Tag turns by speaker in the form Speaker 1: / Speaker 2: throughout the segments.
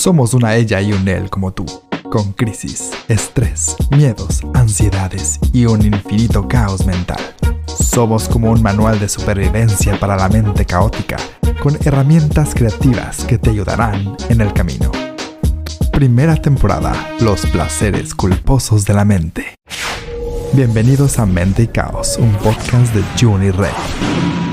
Speaker 1: Somos una ella y un él como tú, con crisis, estrés, miedos, ansiedades y un infinito caos mental. Somos como un manual de supervivencia para la mente caótica, con herramientas creativas que te ayudarán en el camino. Primera temporada, Los placeres culposos de la mente. Bienvenidos a Mente y Caos, un podcast de Juni Red.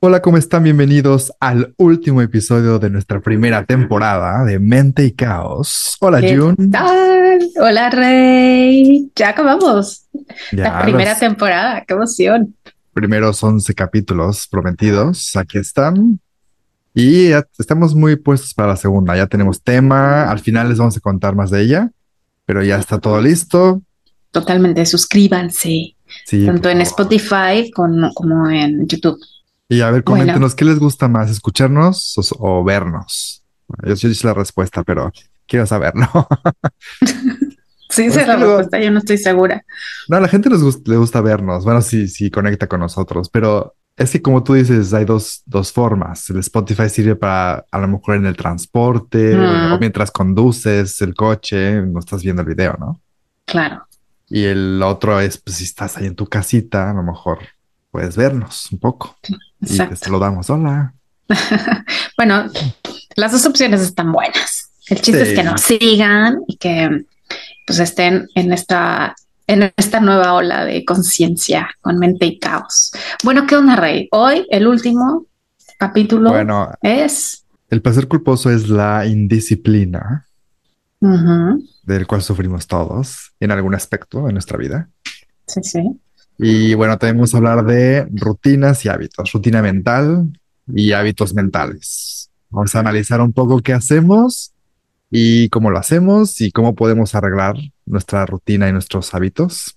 Speaker 1: Hola, ¿cómo están? Bienvenidos al último episodio de nuestra primera temporada de Mente y Caos. Hola,
Speaker 2: ¿Qué
Speaker 1: Jun.
Speaker 2: tal? Hola, Rey. Ya acabamos
Speaker 1: Ya,
Speaker 2: la primera
Speaker 1: los
Speaker 2: temporada. ¡Qué emoción!
Speaker 1: primeros 11 capítulos prometidos, aquí están. Y ya estamos muy puestos para la segunda. Ya tenemos tema. Al final les vamos a contar más de ella, pero ya está todo listo.
Speaker 2: Totalmente. Suscríbanse,
Speaker 1: Sí,
Speaker 2: tanto en. Spotify como en YouTube.
Speaker 1: Y a ver,
Speaker 2: Bueno.
Speaker 1: coméntenos qué les gusta más, escucharnos o, o vernos. Yo, yo hice la respuesta, pero quiero saberlo.
Speaker 2: Sí, esa es la
Speaker 1: luego-
Speaker 2: respuesta. Yo no estoy segura.
Speaker 1: No, a la gente les gusta, le gusta vernos. Bueno, sí, sí, conecta con nosotros, pero es que como tú dices, hay dos, dos formas. El Spotify sirve para a lo mejor en el transporte
Speaker 2: Mm.
Speaker 1: o mientras conduces el coche, no estás viendo el video, ¿no?
Speaker 2: Claro.
Speaker 1: Y el otro es, pues si estás ahí en tu casita, a lo mejor puedes vernos un poco y te
Speaker 2: Exacto.
Speaker 1: saludamos. Hola.
Speaker 2: Bueno, las dos opciones están buenas. El chiste
Speaker 1: Sí.
Speaker 2: es que nos sigan y que pues estén en esta, en esta nueva ola de conciencia con mente y caos. Bueno, ¿qué onda, Rey? Hoy el último capítulo
Speaker 1: Bueno,
Speaker 2: es
Speaker 1: el placer culposo es la indisciplina del cual sufrimos todos en algún aspecto de nuestra vida.
Speaker 2: sí, sí.
Speaker 1: Y bueno, también vamos a hablar de rutinas y hábitos, rutina mental y hábitos mentales. Vamos a analizar un poco qué hacemos y cómo lo hacemos y cómo podemos arreglar nuestra rutina y nuestros hábitos.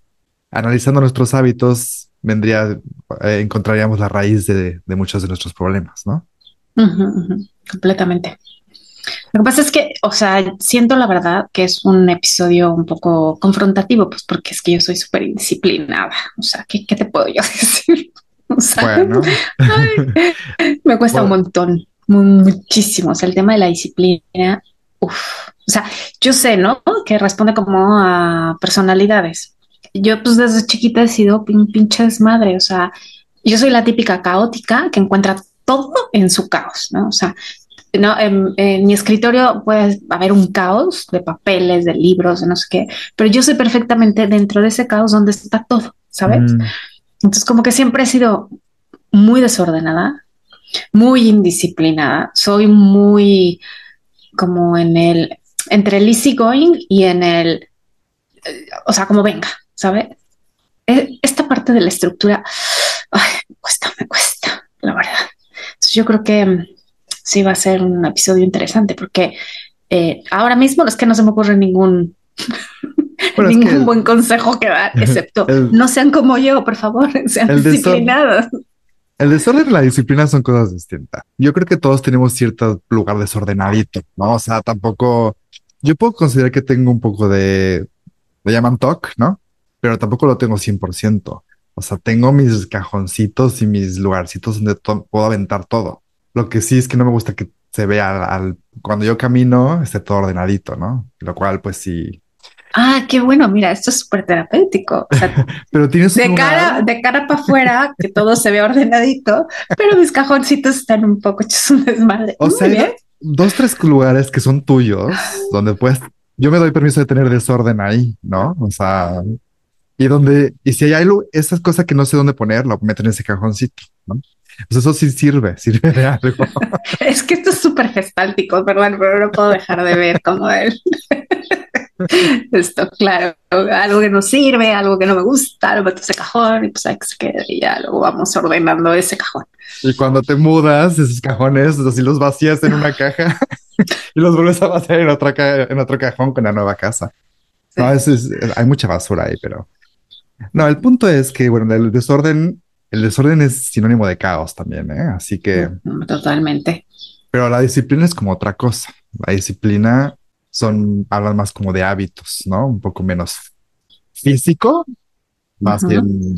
Speaker 1: Analizando nuestros hábitos, vendría, eh, encontraríamos la raíz de, muchos de nuestros problemas, ¿no?
Speaker 2: Completamente. Lo que pasa es que, o sea, siento la verdad que es un episodio un poco confrontativo, pues porque es que yo soy súper indisciplinada. O sea, ¿qué, qué te puedo yo decir? O sea,
Speaker 1: Bueno,
Speaker 2: ay, me cuesta un
Speaker 1: Bueno.
Speaker 2: montón, mu- muchísimo. O sea, el tema de la disciplina, uf. O sea, yo sé, ¿no? Que responde como a personalidades. Yo, pues desde chiquita he sido un pinche desmadre. O sea, yo soy la típica caótica que encuentra todo en su caos, ¿no? O sea, no, en, en mi escritorio puede haber un caos de papeles, de libros, de no sé qué, pero yo sé perfectamente dentro de ese caos donde está todo, ¿sabes?
Speaker 1: mm,
Speaker 2: Entonces, como que siempre he sido muy desordenada, muy indisciplinada. Soy muy como en el, entre el easy going y en el, eh, o sea, como venga, ¿sabe? E- Esta parte de la estructura, ay, me cuesta, me cuesta, la verdad. Entonces, yo creo que sí va a ser un episodio interesante porque eh, ahora mismo es que no se me ocurre ningún
Speaker 1: Bueno, es
Speaker 2: ningún
Speaker 1: que-
Speaker 2: buen consejo que dar, excepto
Speaker 1: El-
Speaker 2: no sean como yo, por favor, sean
Speaker 1: El desorden-
Speaker 2: disciplinados.
Speaker 1: El desorden y la disciplina son cosas distintas. Yo creo que todos tenemos cierto lugar desordenadito, ¿no? O sea, tampoco, yo puedo considerar que tengo un poco de, le llaman TOC, ¿no? Pero tampoco lo tengo 100%. O sea, tengo mis cajoncitos y mis lugarcitos donde puedo aventar todo. Lo que sí es que no me gusta que se vea al, al- cuando yo camino, esté todo ordenadito, ¿no? Lo cual, pues sí.
Speaker 2: Ah, qué bueno, mira, esto es súper terapéutico. O sea,
Speaker 1: Pero tienes un
Speaker 2: de
Speaker 1: lugar-
Speaker 2: cara, de cara para afuera, que todo se ve ordenadito, pero mis cajoncitos están un poco hechos un desmadre.
Speaker 1: O
Speaker 2: Muy
Speaker 1: sea,
Speaker 2: bien.
Speaker 1: dos, tres lugares que son tuyos, donde puedes, yo me doy permiso de tener desorden ahí, ¿no? O sea, y donde, y si hay algo, esas cosas que no sé dónde poner, lo meto en ese cajoncito, ¿no? Pues eso sí sirve, sirve de algo.
Speaker 2: Es que esto es súper gestáltico, perdón, pero no puedo dejar de ver como él. Esto, claro, algo que no sirve, algo que no me gusta, lo meto ese cajón y pues hay que se quede y ya luego vamos ordenando ese cajón.
Speaker 1: Y cuando te mudas, esos cajones, así los vacías en una caja y los vuelves a vaciar en otra ca- en otro cajón con la nueva casa.
Speaker 2: Sí.
Speaker 1: No, es- hay mucha basura ahí, pero no, el punto es que, bueno, el desorden, el desorden es sinónimo de caos también, ¿eh? Así que,
Speaker 2: Totalmente.
Speaker 1: pero la disciplina es como otra cosa. La disciplina son, hablan más como de hábitos, ¿no? Un poco menos físico, más bien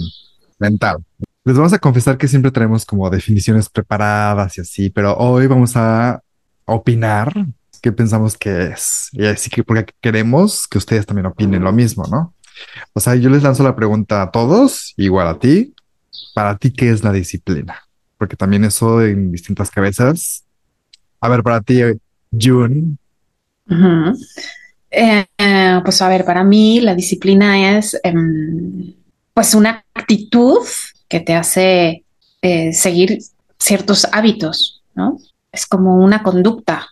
Speaker 1: mental. Les vamos a confesar que siempre traemos como definiciones preparadas y así, pero hoy vamos a opinar qué pensamos que es. Y así que porque queremos que ustedes también opinen lo mismo, ¿no? O sea, yo les lanzo la pregunta a todos, igual a ti. Para ti, ¿qué es la disciplina? Porque también eso en distintas cabezas. A ver, para ti, June.
Speaker 2: Eh, pues a ver, para mí la disciplina es em, pues una actitud que te hace eh, seguir ciertos hábitos, ¿no? Es como una conducta,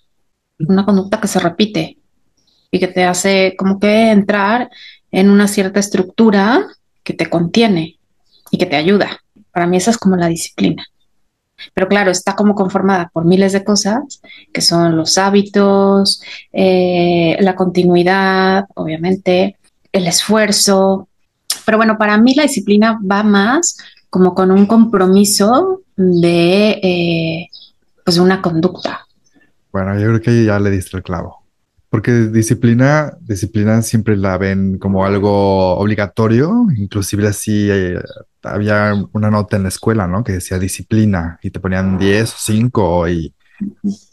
Speaker 2: una conducta que se repite y que te hace como que entrar en una cierta estructura que te contiene y que te ayuda. Para mí esa es como la disciplina. Pero claro, está como conformada por miles de cosas, que son los hábitos, eh, la continuidad, obviamente, el esfuerzo. Pero bueno, para mí la disciplina va más como con un compromiso de eh, pues una conducta.
Speaker 1: Bueno, yo creo que ya le diste el clavo. Porque disciplina, disciplina siempre la ven como algo obligatorio, inclusive así eh, había una nota en la escuela, ¿no? Que decía disciplina y te ponían 10 o 5 y,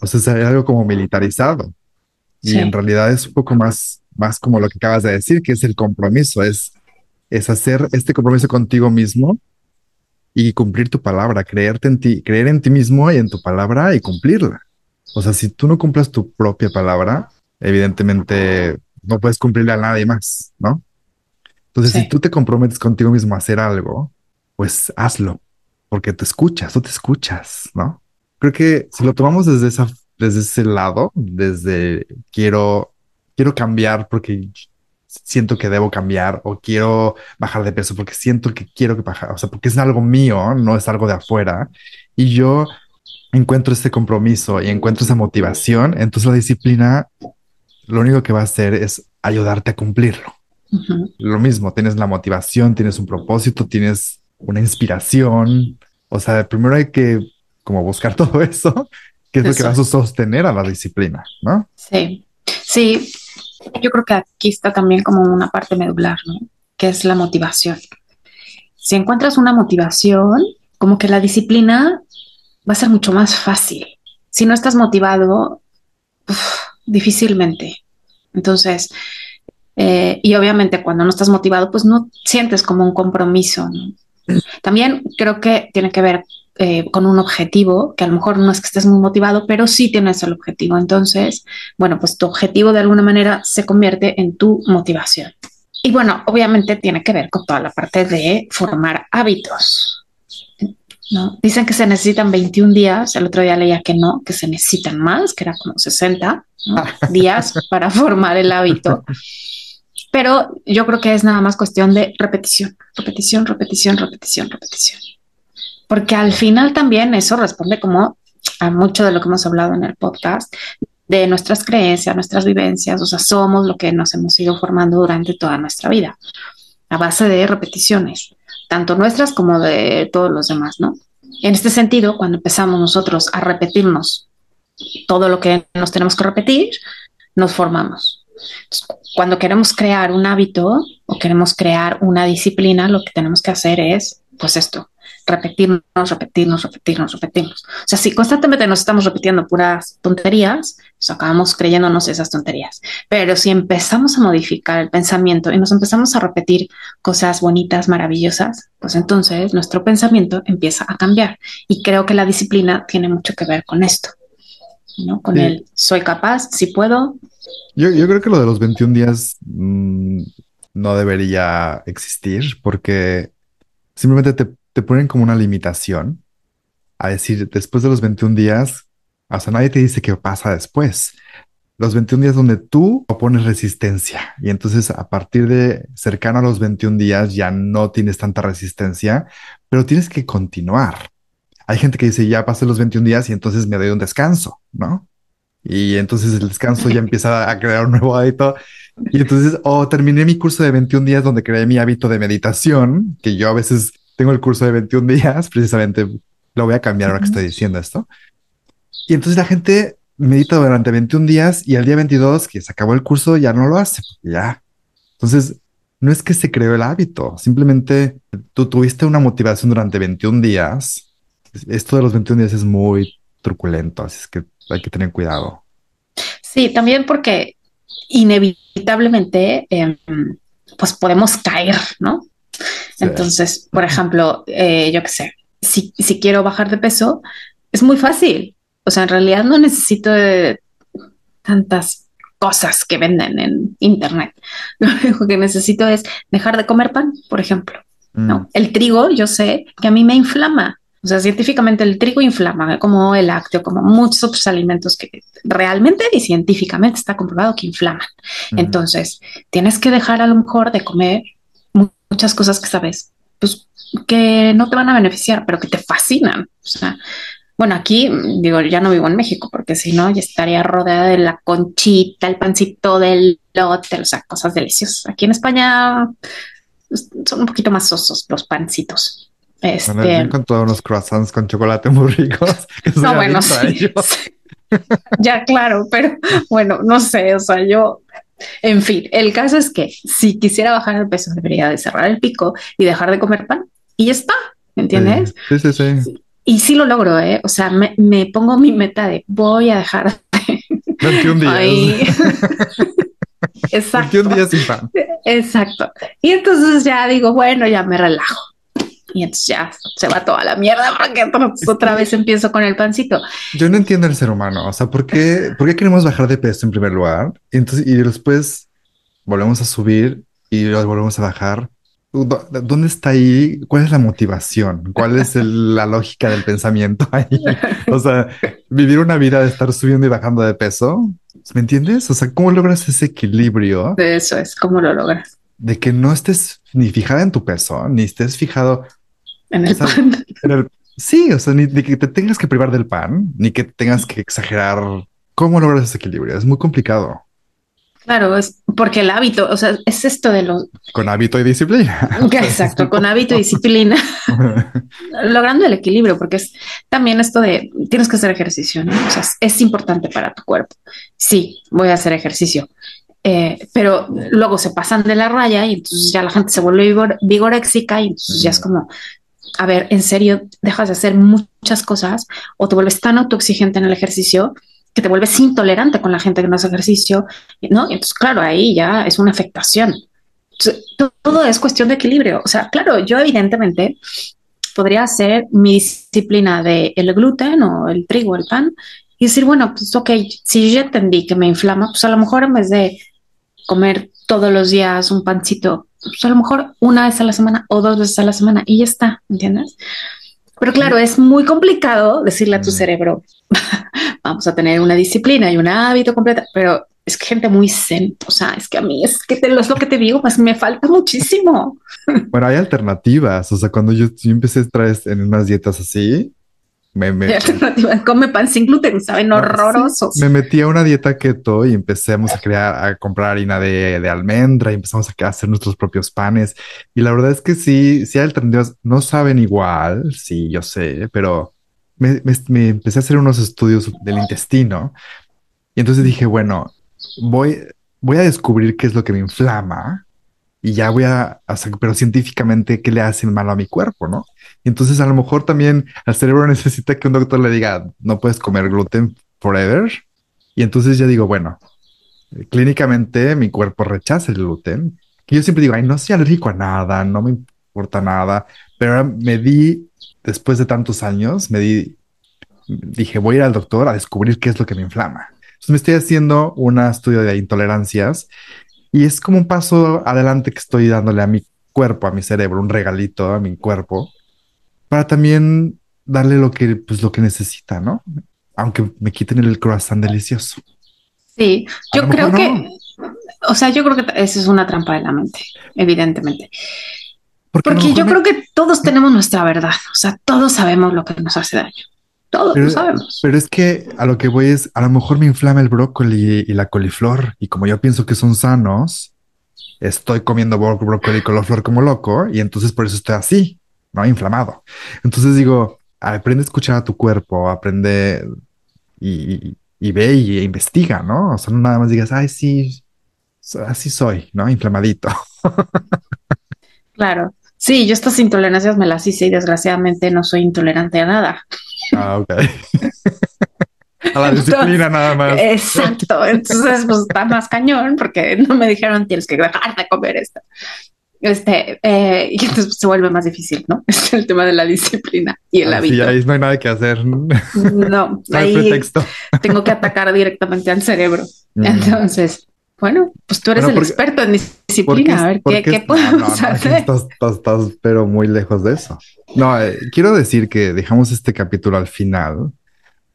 Speaker 1: o sea, era algo como militarizado. Y en realidad es un poco más, más como lo que acabas de decir, que es el compromiso, es, es hacer este compromiso contigo mismo y cumplir tu palabra, creerte en ti, creer en ti mismo y en tu palabra y cumplirla. O sea, si tú no cumplas tu propia palabra, evidentemente no puedes cumplirle a nadie más, ¿no? Entonces, si tú te comprometes contigo mismo a hacer algo, pues hazlo, porque te escuchas, tú te escuchas, ¿no? Creo que si lo tomamos desde esa, desde ese lado, desde quiero, quiero cambiar porque siento que debo cambiar o quiero bajar de peso porque siento que quiero que bajar, o sea, porque es algo mío, no es algo de afuera. Y yo encuentro este compromiso y encuentro esa motivación, entonces la disciplina lo único que va a hacer es ayudarte a cumplirlo. Lo mismo, tienes la motivación, tienes un propósito, tienes una inspiración. O sea, primero hay que como buscar todo eso, que es lo que va a sostener a la disciplina, ¿no?
Speaker 2: Sí, sí, yo creo que aquí está también como una parte medular, ¿no? Que es la motivación. Si encuentras una motivación, como que la disciplina va a ser mucho más fácil. Si no estás motivado, difícilmente. Entonces, eh, y obviamente cuando no estás motivado, pues no sientes como un compromiso. También creo que tiene que ver eh, con un objetivo, que a lo mejor no es que estés muy motivado, pero sí tienes el objetivo. Entonces, bueno, pues tu objetivo de alguna manera se convierte en tu motivación. Y bueno, obviamente tiene que ver con toda la parte de formar hábitos. ¿No? Dicen que se necesitan 21 días, el otro día leía que no, que se necesitan más, que era como 60 días para formar el hábito. Pero yo creo que es nada más cuestión de repetición, repetición, repetición, repetición, repetición porque al final también eso responde como a mucho de lo que hemos hablado en el podcast, de nuestras creencias, nuestras vivencias, o sea, somos lo que nos hemos ido formando durante toda nuestra vida, a base de repeticiones, tanto nuestras como de todos los demás, ¿no? En este sentido, cuando empezamos nosotros a repetirnos todo lo que nos tenemos que repetir, nos formamos. cuando queremos crear un hábito o queremos crear una disciplina, lo que tenemos que hacer es, pues esto, repetirnos, repetirnos, repetirnos, repetirnos. O sea, si constantemente nos estamos repitiendo puras tonterías, pues acabamos creyéndonos esas tonterías. Pero si empezamos a modificar el pensamiento y nos empezamos a repetir cosas bonitas, maravillosas, pues entonces nuestro pensamiento empieza a cambiar. Y creo que la disciplina tiene mucho que ver con esto, ¿no? Con el soy capaz, si puedo.
Speaker 1: Yo, yo, creo que lo de los 21 días mmm, no debería existir porque simplemente te te ponen como una limitación a decir, después de los 21 días, o sea, nadie te dice qué pasa después. Los 21 días donde tú opones resistencia y entonces a partir de cercano a los 21 días ya no tienes tanta resistencia, pero tienes que continuar. Hay gente que dice, ya pasé los 21 días y entonces me doy un descanso, ¿no? Y entonces el descanso ya empieza a crear un nuevo hábito. Y entonces, o terminé mi curso de 21 días donde creé mi hábito de meditación, que yo a veces tengo el curso de 21 días, precisamente lo voy a cambiar ahora que estoy diciendo esto. Y entonces la gente medita durante 21 días y al día 22 que se acabó el curso ya no lo hace, ya. Entonces, no es que se creó el hábito, simplemente tú tuviste una motivación durante 21 días. Esto de los 21 días es muy truculento, así es que hay que tener cuidado.
Speaker 2: Sí, también porque inevitablemente em, pues podemos caer, ¿no? Entonces, por ejemplo, eh, yo qué sé, si, si, quiero bajar de peso, es muy fácil. O sea, en realidad no necesito tantas cosas que venden en internet. Lo único que necesito es dejar de comer pan, por ejemplo. ¿no? Mm. El trigo, yo sé que a mí me inflama. O sea, científicamente el trigo inflama, como el lácteo, como muchos otros alimentos que realmente y científicamente está comprobado que inflaman. Entonces, tienes que dejar a lo mejor de comer muchas cosas que sabes, pues que no te van a beneficiar, pero que te fascinan. O sea, bueno, aquí digo, ya no vivo en México, porque si no, ya estaría rodeada de la conchita, el pancito del lote, o sea, cosas deliciosas. Aquí en España pues, son un poquito más sosos los pancitos.
Speaker 1: Este... con todos unos croissants con chocolate muy ricos.
Speaker 2: no, bueno, sí, ya claro, pero bueno, no sé, o sea, yo, en fin, el caso es que si quisiera bajar el peso debería de cerrar el pico y dejar de comer pan y ya está, ¿me entiendes?
Speaker 1: Sí, sí, sí.
Speaker 2: Y sí lo logro, ¿eh? O sea, me, me pongo mi meta de voy a dejar de...
Speaker 1: 21 días.
Speaker 2: Exacto.
Speaker 1: 21 días sin pan.
Speaker 2: Exacto. Y entonces ya digo, bueno, ya me relajo y entonces ya se va toda la mierda porque otra vez empiezo con el pancito.
Speaker 1: Yo no entiendo el ser humano, o sea, ¿por qué, ¿por qué queremos bajar de peso en primer lugar? Y, entonces, y después volvemos a subir y volvemos a bajar. ¿Dónde está ahí? ¿Cuál es la motivación? ¿Cuál es la lógica del pensamiento ahí? O sea, vivir una vida de estar subiendo y bajando de peso. ¿Me entiendes? O sea, ¿cómo logras ese equilibrio?
Speaker 2: De eso es, ¿cómo lo logras?
Speaker 1: De que no estés ni fijada en tu peso, ni estés fijado
Speaker 2: en el pan.
Speaker 1: sí, o sea, ni, que te tengas que privar del pan, ni que tengas que exagerar. ¿Cómo logras ese equilibrio? Es muy complicado.
Speaker 2: Claro, es porque el hábito, o sea, es esto de los...
Speaker 1: Con hábito y disciplina.
Speaker 2: Exacto, con hábito y disciplina. Logrando el equilibrio, porque es también esto de, tienes que hacer ejercicio, ¿no? O sea, es importante para tu cuerpo. Sí, voy a hacer ejercicio, eh, pero luego se pasan de la raya y entonces ya la gente se vuelve vigoréxica y entonces ya es como, a ver, en serio, dejas de hacer muchas cosas o te vuelves tan autoexigente en el ejercicio que te vuelves intolerante con la gente que no hace ejercicio, ¿no? entonces, claro, ahí ya es una afectación. todo es cuestión de equilibrio. O sea, claro, yo evidentemente podría hacer mi disciplina de el gluten o el trigo, el pan, y decir, bueno, pues ok, si yo entendí que me inflama, pues a lo mejor en vez de comer todos los días un pancito pues a lo mejor una vez a la semana o dos veces a la semana y ya está, ¿entiendes? Pero claro, es muy complicado decirle a tu cerebro, vamos a tener una disciplina y un hábito completa, pero es que gente muy zen, o sea, es que a mí es que te, es lo que te digo, pues me falta muchísimo.
Speaker 1: Bueno, hay alternativas, o sea, cuando yo, yo empecé a en unas dietas así,
Speaker 2: me, me come pan sin gluten, saben horrorosos.
Speaker 1: me metí a una dieta keto y empezamos a crear, a comprar harina de, de, almendra y empezamos a hacer nuestros propios panes. Y la verdad es que sí, sí hay alternativas, no saben igual, sí, yo sé, pero me, me, empecé a hacer unos estudios del intestino y entonces dije, bueno, voy, voy a descubrir qué es lo que me inflama y ya voy a hacer, pero científicamente, ¿qué le hace mal a mi cuerpo, no? Entonces, a lo mejor también el cerebro necesita que un doctor le diga, no puedes comer gluten forever. Y entonces ya digo, bueno, clínicamente mi cuerpo rechaza el gluten. Y yo siempre digo, ay, no soy alérgico a nada, no me importa nada. Pero me di, después de tantos años, me di, dije, voy a ir al doctor a descubrir qué es lo que me inflama. Entonces me estoy haciendo un estudio de intolerancias y es como un paso adelante que estoy dándole a mi cuerpo, a mi cerebro, un regalito a mi cuerpo para también darle lo que, pues, lo que necesita, ¿no? Aunque me quiten el croissant delicioso.
Speaker 2: Sí, yo creo que, o sea, yo creo que esa es una trampa de la mente, evidentemente. Porque, yo creo que todos tenemos nuestra verdad, o sea, todos sabemos lo que nos hace daño. Todos lo sabemos.
Speaker 1: Pero es que a lo que voy es, a lo mejor me inflama el brócoli y la coliflor, y como yo pienso que son sanos, estoy comiendo brócoli y coliflor como loco, y entonces por eso estoy así. ¿No? Inflamado. Entonces digo, aprende a escuchar a tu cuerpo, aprende y, y ve y investiga, ¿no? O sea, no nada más digas, ay, sí, así soy, ¿no? Inflamadito.
Speaker 2: Claro. Sí, yo estas intolerancias me las hice y desgraciadamente no soy intolerante a nada.
Speaker 1: Ah, ok. a la disciplina nada más.
Speaker 2: Exacto. Entonces, pues está más cañón porque no me dijeron tienes que dejar de comer esto. Este, eh, y entonces se vuelve más difícil, ¿no? Es el tema de la disciplina y el hábito.
Speaker 1: Sí, ahí no hay nada que hacer.
Speaker 2: No, ahí tengo que atacar directamente al cerebro. Mm. Entonces, bueno, pues tú eres el experto en disciplina. A ver, ¿qué, podemos hacer?
Speaker 1: Estás, estás, pero muy lejos de eso. No, eh, quiero decir que dejamos este capítulo al final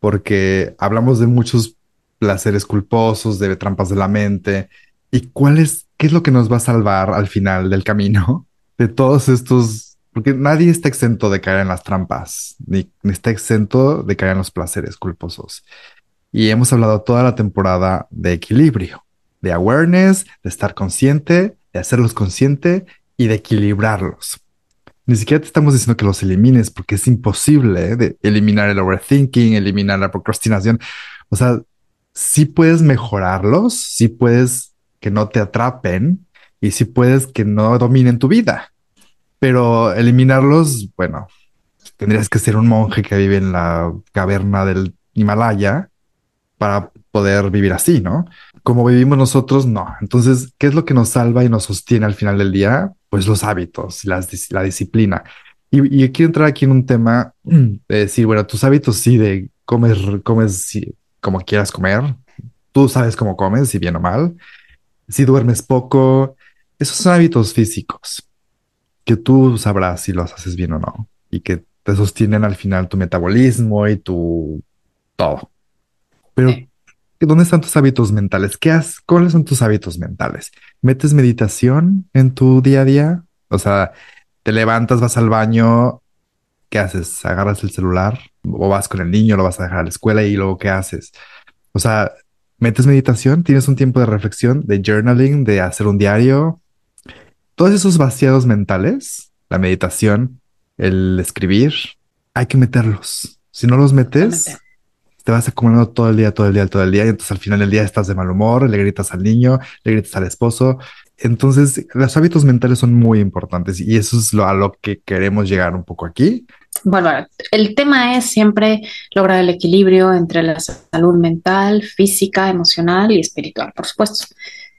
Speaker 1: porque hablamos de muchos placeres culposos, de trampas de la mente. ¿Y cuál es, qué es lo que nos va a salvar al final del camino de todos estos? Porque nadie está exento de caer en las trampas, ni, ni está exento de caer en los placeres culposos. Y hemos hablado toda la temporada de equilibrio de awareness, de estar consciente, de hacerlos consciente y de equilibrarlos. Ni siquiera te estamos diciendo que los elimines porque es imposible ¿eh? de eliminar el overthinking, eliminar la procrastinación. O sea, sí puedes mejorarlos, sí puedes que no te atrapen y sí puedes que no dominen tu vida. Pero eliminarlos, bueno, tendrías que ser un monje que vive en la caverna del Himalaya para poder vivir así, ¿no? como vivimos nosotros, no. Entonces, ¿qué es lo que nos salva y nos sostiene al final del día? Pues los hábitos, la disciplina. Y, quiero entrar aquí en un tema de decir, bueno, tus hábitos sí, de comer, comes como quieras comer. Tú sabes cómo comes, si bien o mal. Si duermes poco, esos son hábitos físicos que tú sabrás si los haces bien o no y que te sostienen al final tu metabolismo y tu todo. Pero ¿Dónde están tus hábitos mentales? ¿Qué has, ¿Cuáles son tus hábitos mentales? ¿Metes meditación en tu día a día? O sea, te levantas, vas al baño, ¿qué haces? ¿Agarras el celular o vas con el niño, lo vas a dejar a la escuela y luego qué haces? O sea, ¿metes meditación? ¿Tienes un tiempo de reflexión, de journaling, de hacer un diario? Todos esos vaciados mentales, la meditación, el escribir, hay que meterlos. Si no los metes, te vas acumulando todo el día, todo el día, todo el día, y entonces al final del día estás de mal humor, le gritas al niño, le gritas al esposo. Entonces, los hábitos mentales son muy importantes y eso es lo, a lo que queremos llegar un poco aquí.
Speaker 2: Bueno, el tema es siempre lograr el equilibrio entre la salud mental, física, emocional y espiritual, por supuesto.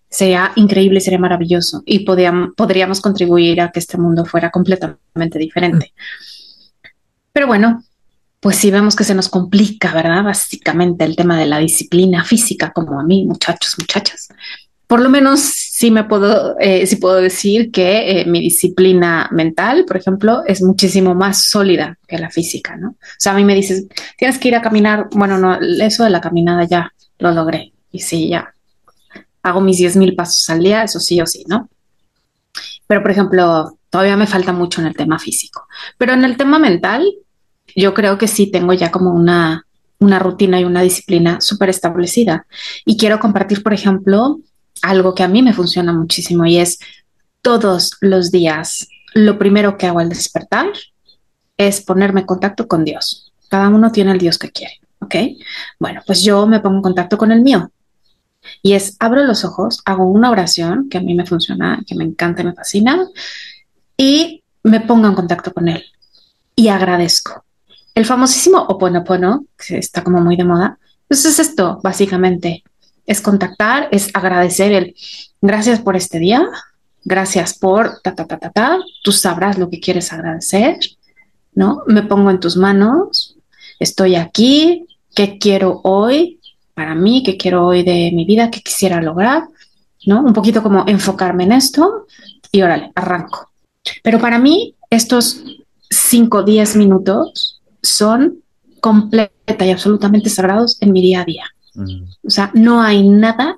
Speaker 2: Sería increíble, sería maravilloso y podríamos contribuir a que este mundo fuera completamente diferente. Pero bueno, pues sí vemos que se nos complica, ¿verdad? Básicamente el tema de la disciplina física, como a mí, muchachos, muchachas. Por lo menos sí me puedo, eh, puedo decir que eh, mi disciplina mental, por ejemplo, es muchísimo más sólida que la física, ¿no? O sea, a mí me dices, tienes que ir a caminar. Bueno, no, eso de la caminada ya lo logré. Y sí, ya hago mis 10 mil pasos al día, eso sí o sí, ¿no? Pero, por ejemplo, todavía me falta mucho en el tema físico. Pero en el tema mental, yo creo que sí tengo ya como una, una rutina y una disciplina súper establecida. Y quiero compartir, por ejemplo, algo que a mí me funciona muchísimo y es todos los días, lo primero que hago al despertar es ponerme en contacto con Dios. Cada uno tiene el Dios que quiere, ¿ok? Bueno, pues yo me pongo en contacto con el mío. Y es, abro los ojos, hago una oración que a mí me funciona, que me encanta me fascina, y me pongo en contacto con Él. Y agradezco. El famosísimo Oponopono, que está como muy de moda, pues es esto, básicamente. Es contactar, es agradecer el gracias por este día, gracias por ta, ta, ta, ta, ta, tú sabrás lo que quieres agradecer, ¿no? Me pongo en tus manos, estoy aquí, ¿qué quiero hoy para mí? ¿Qué quiero hoy de mi vida? ¿Qué quisiera lograr? ¿No? Un poquito como enfocarme en esto y órale, arranco. Pero para mí, estos 5, 10 minutos son completa y absolutamente sagrados en mi día a día. O sea, no hay nada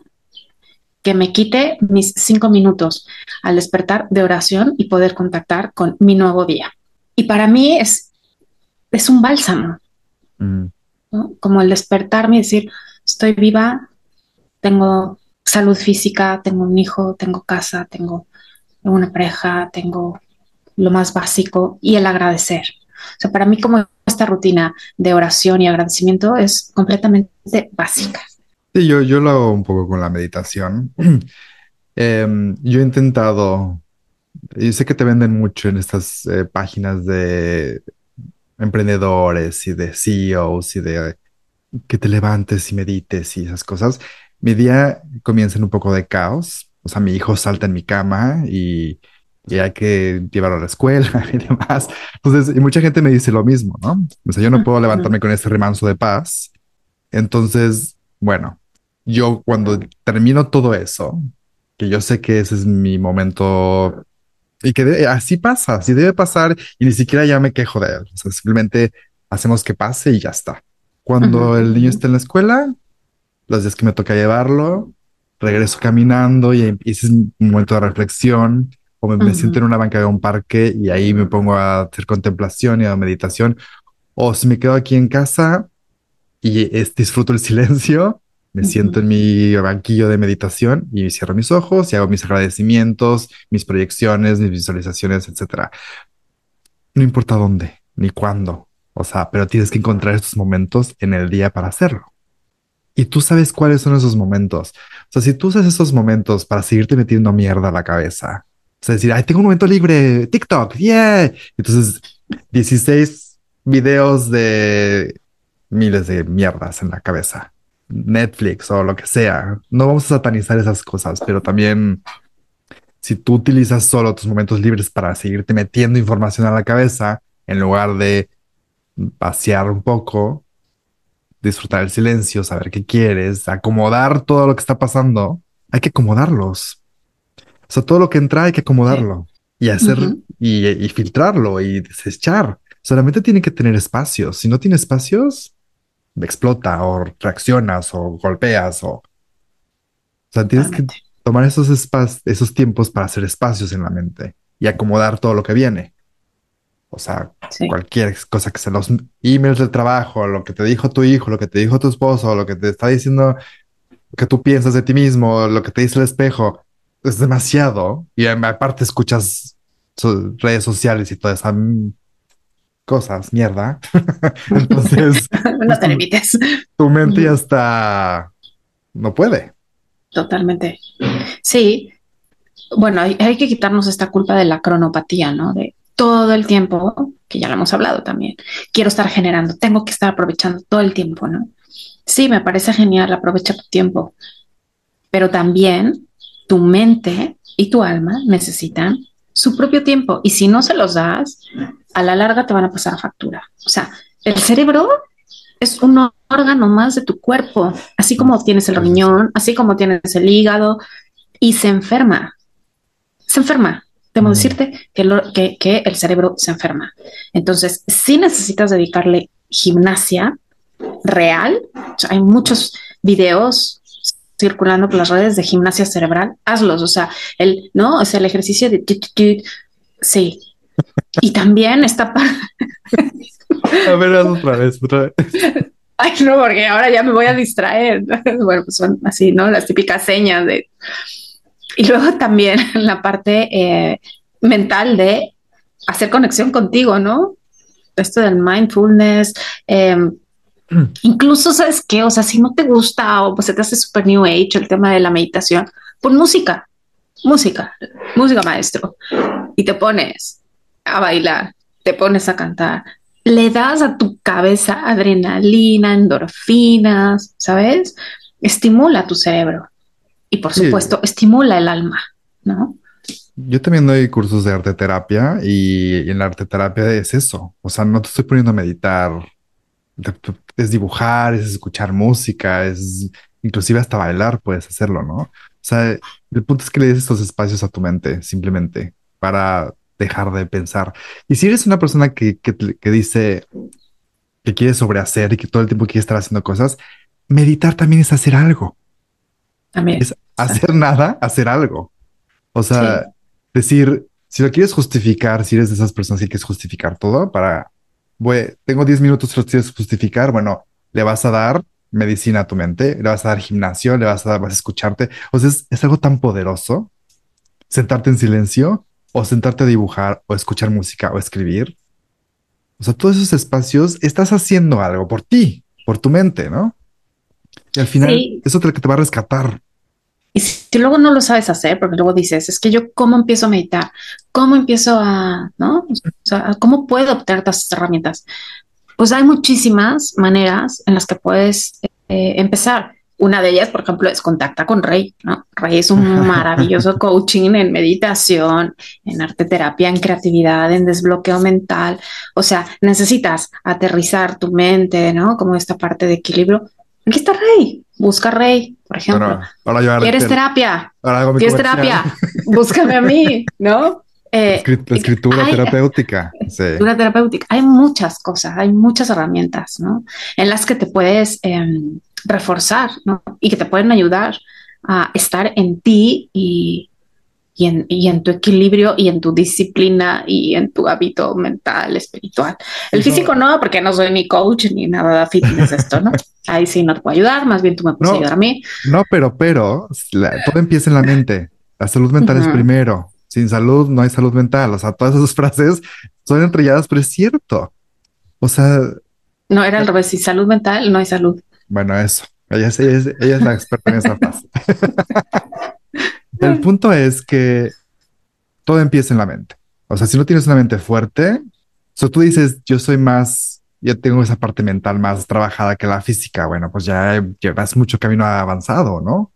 Speaker 2: que me quite mis cinco minutos al despertar de oración y poder contactar con mi nuevo día. Y para mí es, es un bálsamo, como el despertarme y decir, estoy viva, tengo salud física, tengo un hijo, tengo casa, tengo una pareja, tengo lo más básico y el agradecer. O sea, para mí como esta rutina de oración y agradecimiento es completamente básica.
Speaker 1: Sí, yo, yo lo hago un poco con la meditación. Em, yo he intentado, yo sé que te venden mucho en estas eh, páginas de emprendedores y de CEOs y de que te levantes y medites y esas cosas. Mi día comienza en un poco de caos. O sea, mi hijo salta en mi cama y y hay que llevarlo a la escuela y demás. Entonces, y mucha gente me dice lo mismo, ¿no? O sea, yo no puedo levantarme con ese remanso de paz. Entonces, bueno, yo cuando termino todo eso, que yo sé que ese es mi momento y que así pasa, así debe pasar y ni siquiera ya me quejo de él. O sea, simplemente hacemos que pase y ya está. Cuando el niño está en la escuela, los días que me toca llevarlo, regreso caminando y ese es un momento de reflexión o me, siento en una banca de un parque y ahí me pongo a hacer contemplación y a meditación. O si me quedo aquí en casa y disfruto el silencio, me siento en mi banquillo de meditación y cierro mis ojos y hago mis agradecimientos, mis proyecciones, mis visualizaciones, etcétera. No importa dónde ni cuándo, o sea, pero tienes que encontrar estos momentos en el día para hacerlo. Y tú sabes cuáles son esos momentos. O sea, si tú usas esos momentos para seguirte metiendo mierda a la cabeza, sea, decir, ay, tengo un momento libre, TikTok, yeah. Entonces, 16 videos de miles de mierdas en la cabeza. Netflix o lo que sea. No vamos a satanizar esas cosas, pero también si tú utilizas solo tus momentos libres para seguirte metiendo información a la cabeza, en lugar de pasear un poco, disfrutar el silencio, saber qué quieres, acomodar todo lo que está pasando, hay que acomodarlos. O sea, todo lo que entra hay que acomodarlo y hacer y, filtrarlo y desechar. Solamente tiene que tener espacios. Si no tiene espacios, explota o reaccionas o golpeas o... O sea, tienes que tomar esos espacios, esos tiempos para hacer espacios en la mente y acomodar todo lo que viene. O sea, cualquier cosa que sea los emails del trabajo, lo que te dijo tu hijo, lo que te dijo tu esposo, lo que te está diciendo que tú piensas de ti mismo, lo que te dice el espejo es demasiado. Y aparte escuchas redes sociales y todas esas cosas, mierda. Entonces,
Speaker 2: no te limites.
Speaker 1: Tu mente ya está, no puede.
Speaker 2: Totalmente. Sí. Bueno, hay, hay, que quitarnos esta culpa de la cronopatía, ¿no? De todo el tiempo, que ya lo hemos hablado también. Quiero estar generando, tengo que estar aprovechando todo el tiempo, ¿no? Sí, me parece genial, aprovecha tu tiempo, pero también tu mente y tu alma necesitan su propio tiempo y si no se los das, a la larga te van a pasar a factura. O sea, el cerebro es un órgano más de tu cuerpo, así como tienes el riñón, así como tienes el hígado y se enferma. Se enferma. Debo decirte que, que, el cerebro se enferma. Entonces, si necesitas dedicarle gimnasia real, hay muchos videos circulando por las redes de gimnasia cerebral, hazlos, o sea, el, ¿no? O sea, el ejercicio de... Sí. Y también esta parte...
Speaker 1: A ver, haz otra vez, otra vez.
Speaker 2: Ay, no, porque ahora ya me voy a distraer. Bueno, pues son así, ¿no? Las típicas señas de... Y luego también la parte eh, mental de hacer conexión contigo, ¿no? Esto del mindfulness, eh, Incluso, ¿sabes qué? O sea, si no te gusta o pues se te hace super new age el tema de la meditación, pon música, música, música maestro. Y te pones a bailar, te pones a cantar, le das a tu cabeza adrenalina, endorfinas, ¿sabes? Estimula tu cerebro. Y por supuesto, estimula el alma, ¿no?
Speaker 1: Yo también doy cursos de arte terapia y en la arte terapia es eso. O sea, no te estoy poniendo a meditar es dibujar, es escuchar música, es inclusive hasta bailar puedes hacerlo, ¿no? O sea, el punto es que le des estos espacios a tu mente simplemente para dejar de pensar. Y si eres una persona que, que, dice que quiere sobrehacer y que todo el tiempo quiere estar haciendo cosas, meditar también es hacer algo.
Speaker 2: También.
Speaker 1: Es hacer nada, hacer algo. O sea, decir, si lo quieres justificar, si eres de esas personas que quieres justificar todo para tengo 10 minutos, los tienes que justificar. Bueno, le vas a dar medicina a tu mente, le vas a dar gimnasio, le vas a dar, vas a escucharte. O sea, es, algo tan poderoso sentarte en silencio o sentarte a dibujar o escuchar música o escribir. O sea, todos esos espacios estás haciendo algo por ti, por tu mente, ¿no? Y al final, eso es lo que te va a rescatar.
Speaker 2: Y si luego no lo sabes hacer, porque luego dices, es que yo cómo empiezo a meditar, cómo empiezo a, ¿no? O sea, cómo puedo obtener todas estas herramientas. Pues hay muchísimas maneras en las que puedes eh, empezar. Una de ellas, por ejemplo, es contacta con Rey, ¿no? Rey es un maravilloso coaching en meditación, en arte terapia, en creatividad, en desbloqueo mental. O sea, necesitas aterrizar tu mente, ¿no? Como esta parte de equilibrio. Aquí está Rey, busca Rey, por ejemplo. ¿Quieres terapia? ¿Quieres terapia? Búscame a mí, ¿no?
Speaker 1: Eh, escritura terapéutica.
Speaker 2: Escritura terapéutica. Hay muchas cosas, hay muchas herramientas, ¿no? En las que te puedes em, reforzar, ¿no? Y que te pueden ayudar a estar en ti y, y, en, y, en, tu equilibrio y en tu disciplina y en tu hábito mental, espiritual. El físico no, porque no soy ni coach ni nada de fitness esto, ¿no? Ahí sí no te puedo ayudar, más bien tú me puedes ayudar a mí.
Speaker 1: No, pero, pero, todo empieza en la mente. La salud mental es primero sin salud no hay salud mental. O sea, todas esas frases son entrelladas, pero es cierto. O sea.
Speaker 2: No, era al revés. Sin salud mental no hay salud.
Speaker 1: Bueno, eso. Ella, es, ella es la experta en esa frase. El punto es que todo empieza en la mente. O sea, si no tienes una mente fuerte, o tú dices, yo soy más, yo tengo esa parte mental más trabajada que la física. Bueno, pues ya llevas mucho camino avanzado, ¿no?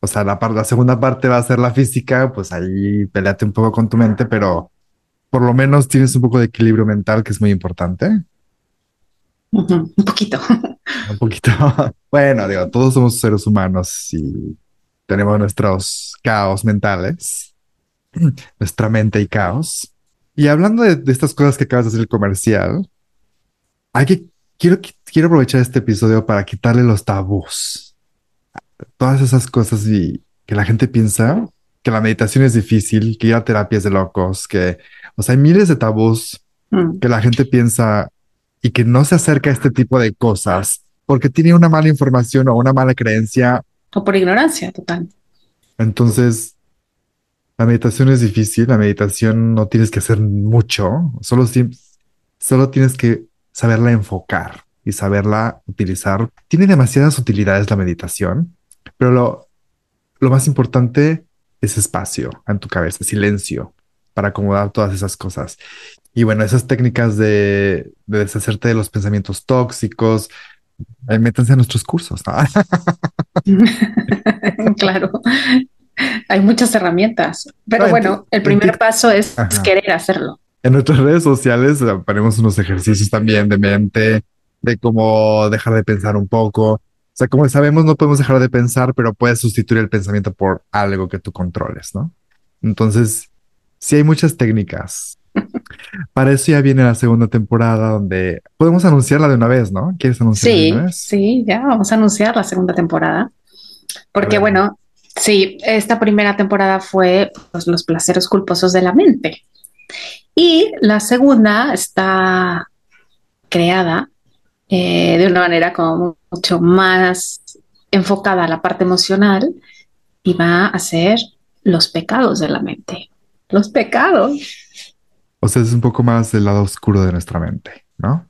Speaker 1: O sea, la, la segunda parte va a ser la física, pues ahí peleate un poco con tu mente, pero por lo menos tienes un poco de equilibrio mental, que es muy importante.
Speaker 2: un poquito.
Speaker 1: Un poquito. bueno, digo, todos somos seres humanos y tenemos nuestros caos mentales, nuestra mente y caos. Y hablando de, de estas cosas que acabas de hacer el comercial, hay que, quiero, quiero aprovechar este episodio para quitarle los tabús todas esas cosas y que la gente piensa que la meditación es difícil, que ir a terapias de locos, que, o sea, hay miles de tabús mm. que la gente piensa y que no se acerca a este tipo de cosas porque tiene una mala información o una mala creencia.
Speaker 2: O por ignorancia total.
Speaker 1: Entonces, la meditación es difícil, la meditación no tienes que hacer mucho, solo, solo tienes que saberla enfocar y saberla utilizar. Tiene demasiadas utilidades la meditación pero lo, lo más importante es espacio en tu cabeza, silencio, para acomodar todas esas cosas. Y bueno, esas técnicas de, deshacerte de los pensamientos tóxicos, eh, métanse a nuestros cursos.
Speaker 2: claro, hay muchas herramientas, pero bueno, el primer paso es querer hacerlo.
Speaker 1: En nuestras redes sociales ponemos unos ejercicios también de mente, de cómo dejar de pensar un poco, o sea, como sabemos, no podemos dejar de pensar, pero puedes sustituir el pensamiento por algo que tú controles, ¿no? Entonces, sí hay muchas técnicas. Para eso ya viene la segunda temporada donde podemos anunciarla de una vez, ¿no? ¿Quieres anunciarla
Speaker 2: sí,
Speaker 1: de una vez?
Speaker 2: Sí, ya vamos a anunciar la segunda temporada. Porque bueno, sí, esta primera temporada fue pues, los placeres culposos de la mente. Y la segunda está creada eh, de una manera como mucho más enfocada a la parte emocional y va a ser los pecados de la mente. Los pecados.
Speaker 1: O sea, es un poco más del lado oscuro de nuestra mente, ¿no?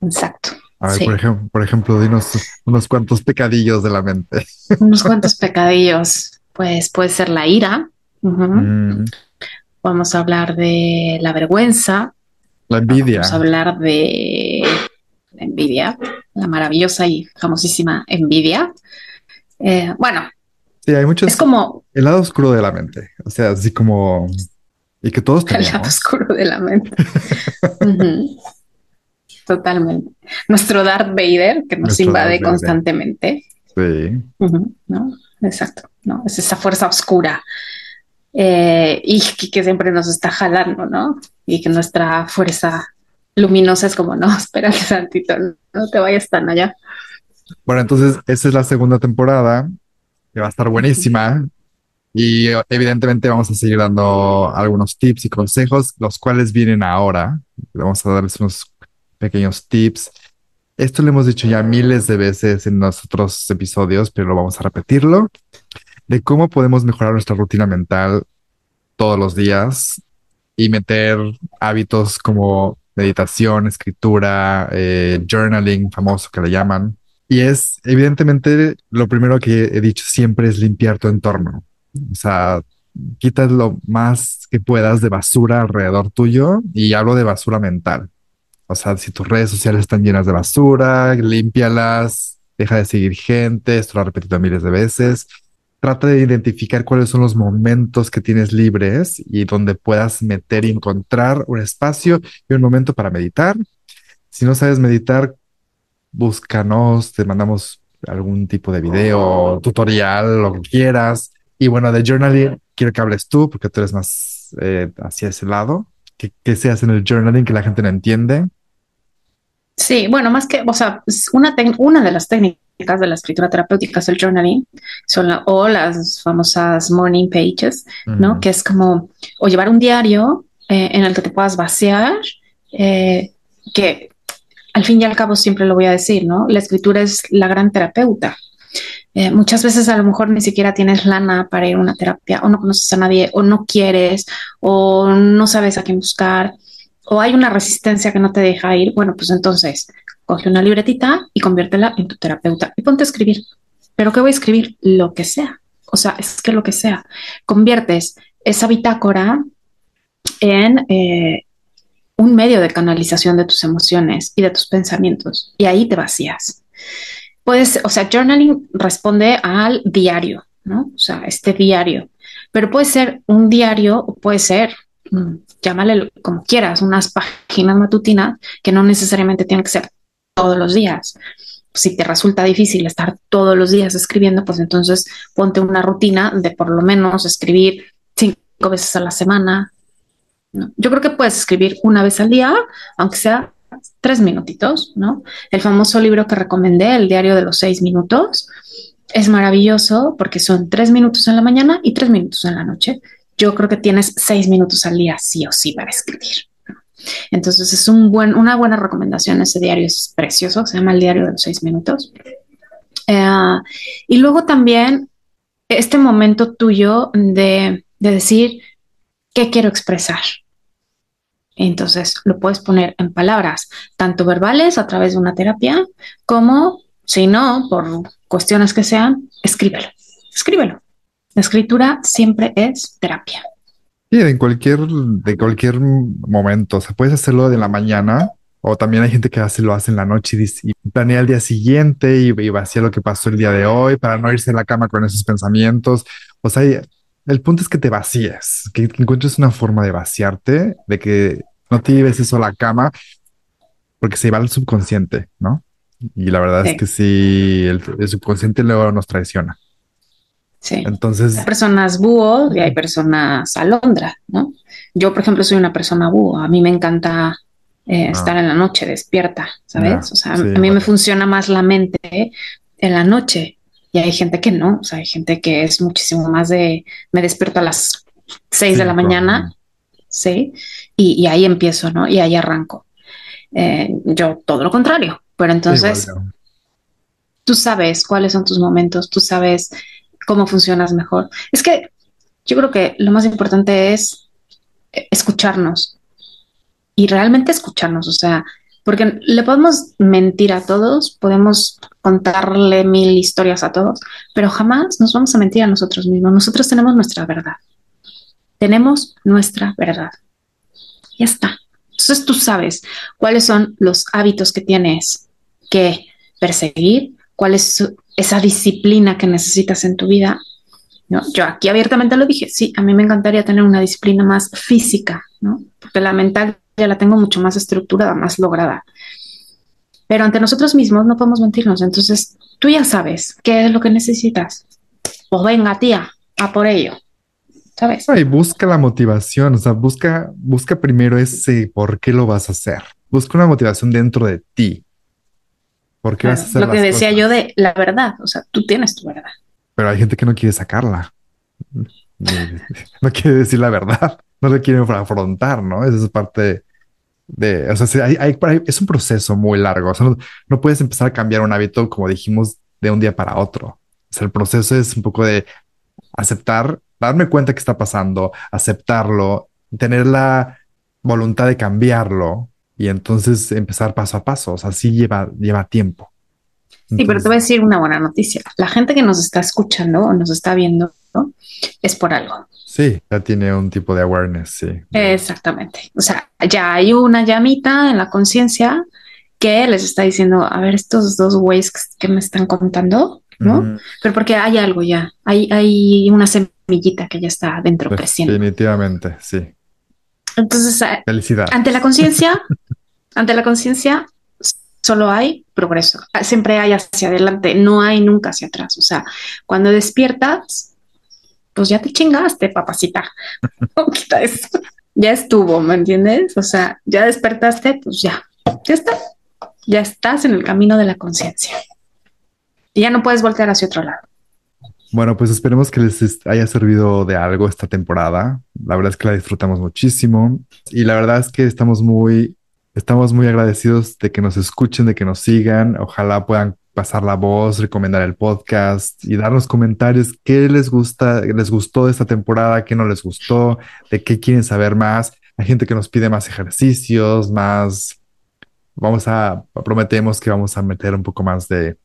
Speaker 2: Exacto.
Speaker 1: A ver, por, ejemplo, por ejemplo, dinos unos cuantos pecadillos de la mente.
Speaker 2: Unos cuantos pecadillos. Pues puede ser la ira. Mm. Vamos a hablar de la vergüenza.
Speaker 1: La envidia.
Speaker 2: Vamos a hablar de envidia, la maravillosa y famosísima envidia. Eh, bueno,
Speaker 1: sí, hay muchos.
Speaker 2: Es como
Speaker 1: el lado oscuro de la mente, o sea, así como y que todos tenemos.
Speaker 2: El lado oscuro de la mente. Totalmente. Nuestro Darth Vader que nos invade constantemente.
Speaker 1: Sí.
Speaker 2: ¿No? Exacto. No, es esa fuerza oscura eh, y que siempre nos está jalando, ¿no? Y que nuestra fuerza luminosa es como, no, espérate tantito, no te vayas tan allá.
Speaker 1: Bueno, entonces esa es la segunda temporada, que va a estar buenísima. Y evidentemente vamos a seguir dando algunos tips y consejos, los cuales vienen ahora. Vamos a darles unos pequeños tips. Esto lo hemos dicho ya miles de veces en los otros episodios, pero lo vamos a repetirlo, de cómo podemos mejorar nuestra rutina mental todos los días y meter hábitos como meditación, escritura, eh, journaling, famoso que le llaman. Y es, evidentemente, lo primero que he dicho siempre es limpiar tu entorno. O sea, quitas lo más que puedas de basura alrededor tuyo y hablo de basura mental. O sea, si tus redes sociales están llenas de basura, límpialas, deja de seguir gente, esto lo he repetido miles de veces. Trata de identificar cuáles son los momentos que tienes libres y donde puedas meter y encontrar un espacio y un momento para meditar. Si no sabes meditar, búscanos, te mandamos algún tipo de video, tutorial, lo que quieras. Y bueno, de journaling, quiero que hables tú porque tú eres más eh, hacia ese lado. ¿Qué, ¿Qué se hace en el journaling que la gente no entiende?
Speaker 2: Sí, bueno, más que, o sea, una, una de las técnicas de la escritura terapéutica es el journaling, son o las famosas morning pages, ¿no? Que es como, o llevar un diario eh, en el que te puedas vaciar, eh, que al fin y al cabo siempre lo voy a decir, ¿no? La escritura es la gran terapeuta. Eh, muchas veces a lo mejor ni siquiera tienes lana para ir a una terapia o no conoces a nadie o no quieres o no sabes a quién buscar o hay una resistencia que no te deja ir, bueno, pues entonces coge una libretita y conviértela en tu terapeuta y ponte a escribir. ¿Pero qué voy a escribir? Lo que sea. O sea, es que lo que sea. Conviertes esa bitácora en eh, un medio de canalización de tus emociones y de tus pensamientos y ahí te vacías. Puedes, o sea, journaling responde al diario, ¿no? O sea, este diario, pero puede ser un diario puede ser Mm, llámale como quieras, unas páginas matutinas que no necesariamente tienen que ser todos los días. Si te resulta difícil estar todos los días escribiendo, pues entonces ponte una rutina de por lo menos escribir cinco veces a la semana. Yo creo que puedes escribir una vez al día, aunque sea tres minutitos, ¿no? El famoso libro que recomendé, El diario de los seis minutos, es maravilloso porque son tres minutos en la mañana y tres minutos en la noche yo creo que tienes seis minutos al día sí o sí para escribir. Entonces es una buena recomendación. Ese diario es precioso, se llama el diario de los seis minutos. Eh, y luego también este momento tuyo de, de decir qué quiero expresar. Entonces lo puedes poner en palabras, tanto verbales a través de una terapia, como si no, por cuestiones que sean, escríbelo. Escríbelo. La escritura siempre es terapia.
Speaker 1: Sí, en cualquier, de cualquier momento. O sea, puedes hacerlo de la mañana o también hay gente que hace, lo hace en la noche y, planea el día siguiente y, y, vacía lo que pasó el día de hoy para no irse a la cama con esos pensamientos. O sea, el punto es que te vacíes, que, encuentres una forma de vaciarte, de que no te lleves eso a la cama, porque se va al subconsciente, ¿no? Y la verdad es que sí, el subconsciente luego nos traiciona.
Speaker 2: Sí. Entonces. Hay personas búho y hay personas alondra, ¿no? Yo, por ejemplo, soy una persona búho. A mí me encanta eh, ah. estar en la noche despierta, ¿sabes? o sea, a mí me funciona más la mente en la noche y hay gente que no. O sea, hay gente que es muchísimo más de. Me despierto a las seis de la mañana, sí, y, ahí empiezo, ¿no? Y ahí arranco. Eh, yo todo lo contrario. Pero entonces. Tú sabes cuáles son tus momentos, tú sabes cómo funcionas mejor. Es que yo creo que lo más importante es escucharnos y realmente escucharnos, o sea, porque le podemos mentir a todos, podemos contarle mil historias a todos, pero jamás nos vamos a mentir a nosotros mismos. Nosotros tenemos nuestra verdad. Tenemos nuestra verdad. Ya está. Entonces tú sabes cuáles son los hábitos que tienes que perseguir, cuál es esa disciplina que necesitas en tu vida. ¿no? Yo aquí abiertamente lo dije, sí, a mí me encantaría tener una disciplina más física, ¿no? porque la mental ya la tengo mucho más estructurada, más lograda. Pero ante nosotros mismos no podemos mentirnos, entonces tú ya sabes qué es lo que necesitas. Pues venga, tía, a por ello. ¿Sabes?
Speaker 1: Y busca la motivación, o sea, busca, busca primero ese por qué lo vas a hacer. Busca una motivación dentro de ti. ¿Por qué vas a hacer
Speaker 2: Lo que decía yo de la verdad, o sea, tú tienes tu verdad.
Speaker 1: Pero hay gente que no quiere sacarla. No quiere decir la verdad, no le quieren afrontar, ¿no? Esa es parte de, o sea, hay, es un proceso muy largo. O sea, no, puedes empezar a cambiar un hábito, como dijimos, de un día para otro. O sea, el proceso es un poco de aceptar, darme cuenta que está pasando, aceptarlo, tener la voluntad de cambiarlo y entonces empezar paso a paso. O sea, sí lleva, lleva tiempo.
Speaker 2: sí, pero te voy a decir una buena noticia. La gente que nos está escuchando o nos está viendo ¿no? es por algo.
Speaker 1: Sí, ya tiene un tipo de awareness, sí.
Speaker 2: Exactamente. O sea, ya hay una llamita en la conciencia que les está diciendo, a ver, estos dos güeyes que me están contando, ¿no? Pero porque hay algo ya, hay, hay una semillita que ya está dentro creciendo.
Speaker 1: Definitivamente, sí.
Speaker 2: Entonces,
Speaker 1: felicidad.
Speaker 2: Ante la conciencia, ante la conciencia, solo hay progreso. Siempre hay hacia adelante, no hay nunca hacia atrás. O sea, cuando despiertas, pues ya te chingaste, papacita. quita eso. Ya estuvo, ¿me entiendes? O sea, ya despertaste, pues ya, ya está. Ya estás en el camino de la conciencia. Y ya no puedes voltear hacia otro lado.
Speaker 1: Bueno, pues esperemos que les haya servido de algo esta temporada. La verdad es que la disfrutamos muchísimo y la verdad es que estamos muy, estamos muy agradecidos de que nos escuchen, de que nos sigan. Ojalá puedan pasar la voz, recomendar el podcast y darnos comentarios qué les gusta, les gustó de esta temporada, qué no les gustó, de qué quieren saber más. Hay gente que nos pide más ejercicios, más. Vamos a, prometemos que vamos a meter un poco más de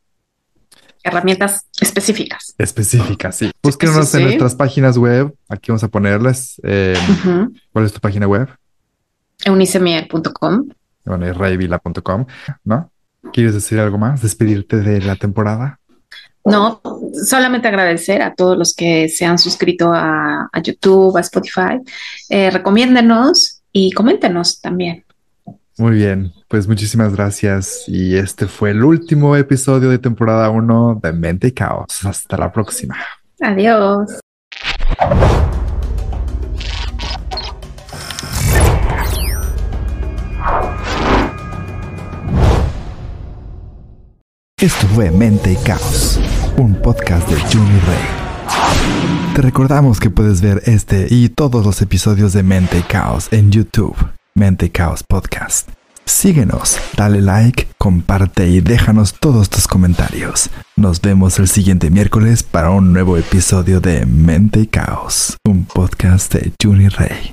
Speaker 2: herramientas específicas.
Speaker 1: Específicas, sí. Búsquenos en nuestras páginas web. Aquí vamos a ponerles. Eh, ¿Cuál es tu página web?
Speaker 2: Eunicemiel.com.
Speaker 1: Bueno, y ¿no? ¿Quieres decir algo más? ¿Despedirte de la temporada?
Speaker 2: No, solamente agradecer a todos los que se han suscrito a, YouTube, a Spotify. Eh, recomiéndenos y coméntenos también.
Speaker 1: Muy bien, pues muchísimas gracias. Y este fue el último episodio de temporada 1 de Mente y Caos. Hasta la próxima.
Speaker 2: Adiós.
Speaker 1: Esto fue Mente y Caos, un podcast de Juni Rey. Te recordamos que puedes ver este y todos los episodios de Mente y Caos en YouTube, Mente y Caos Podcast. Síguenos, dale like, comparte y déjanos todos tus comentarios. Nos vemos el siguiente miércoles para un nuevo episodio de Mente y Caos, un podcast de Juni Rey.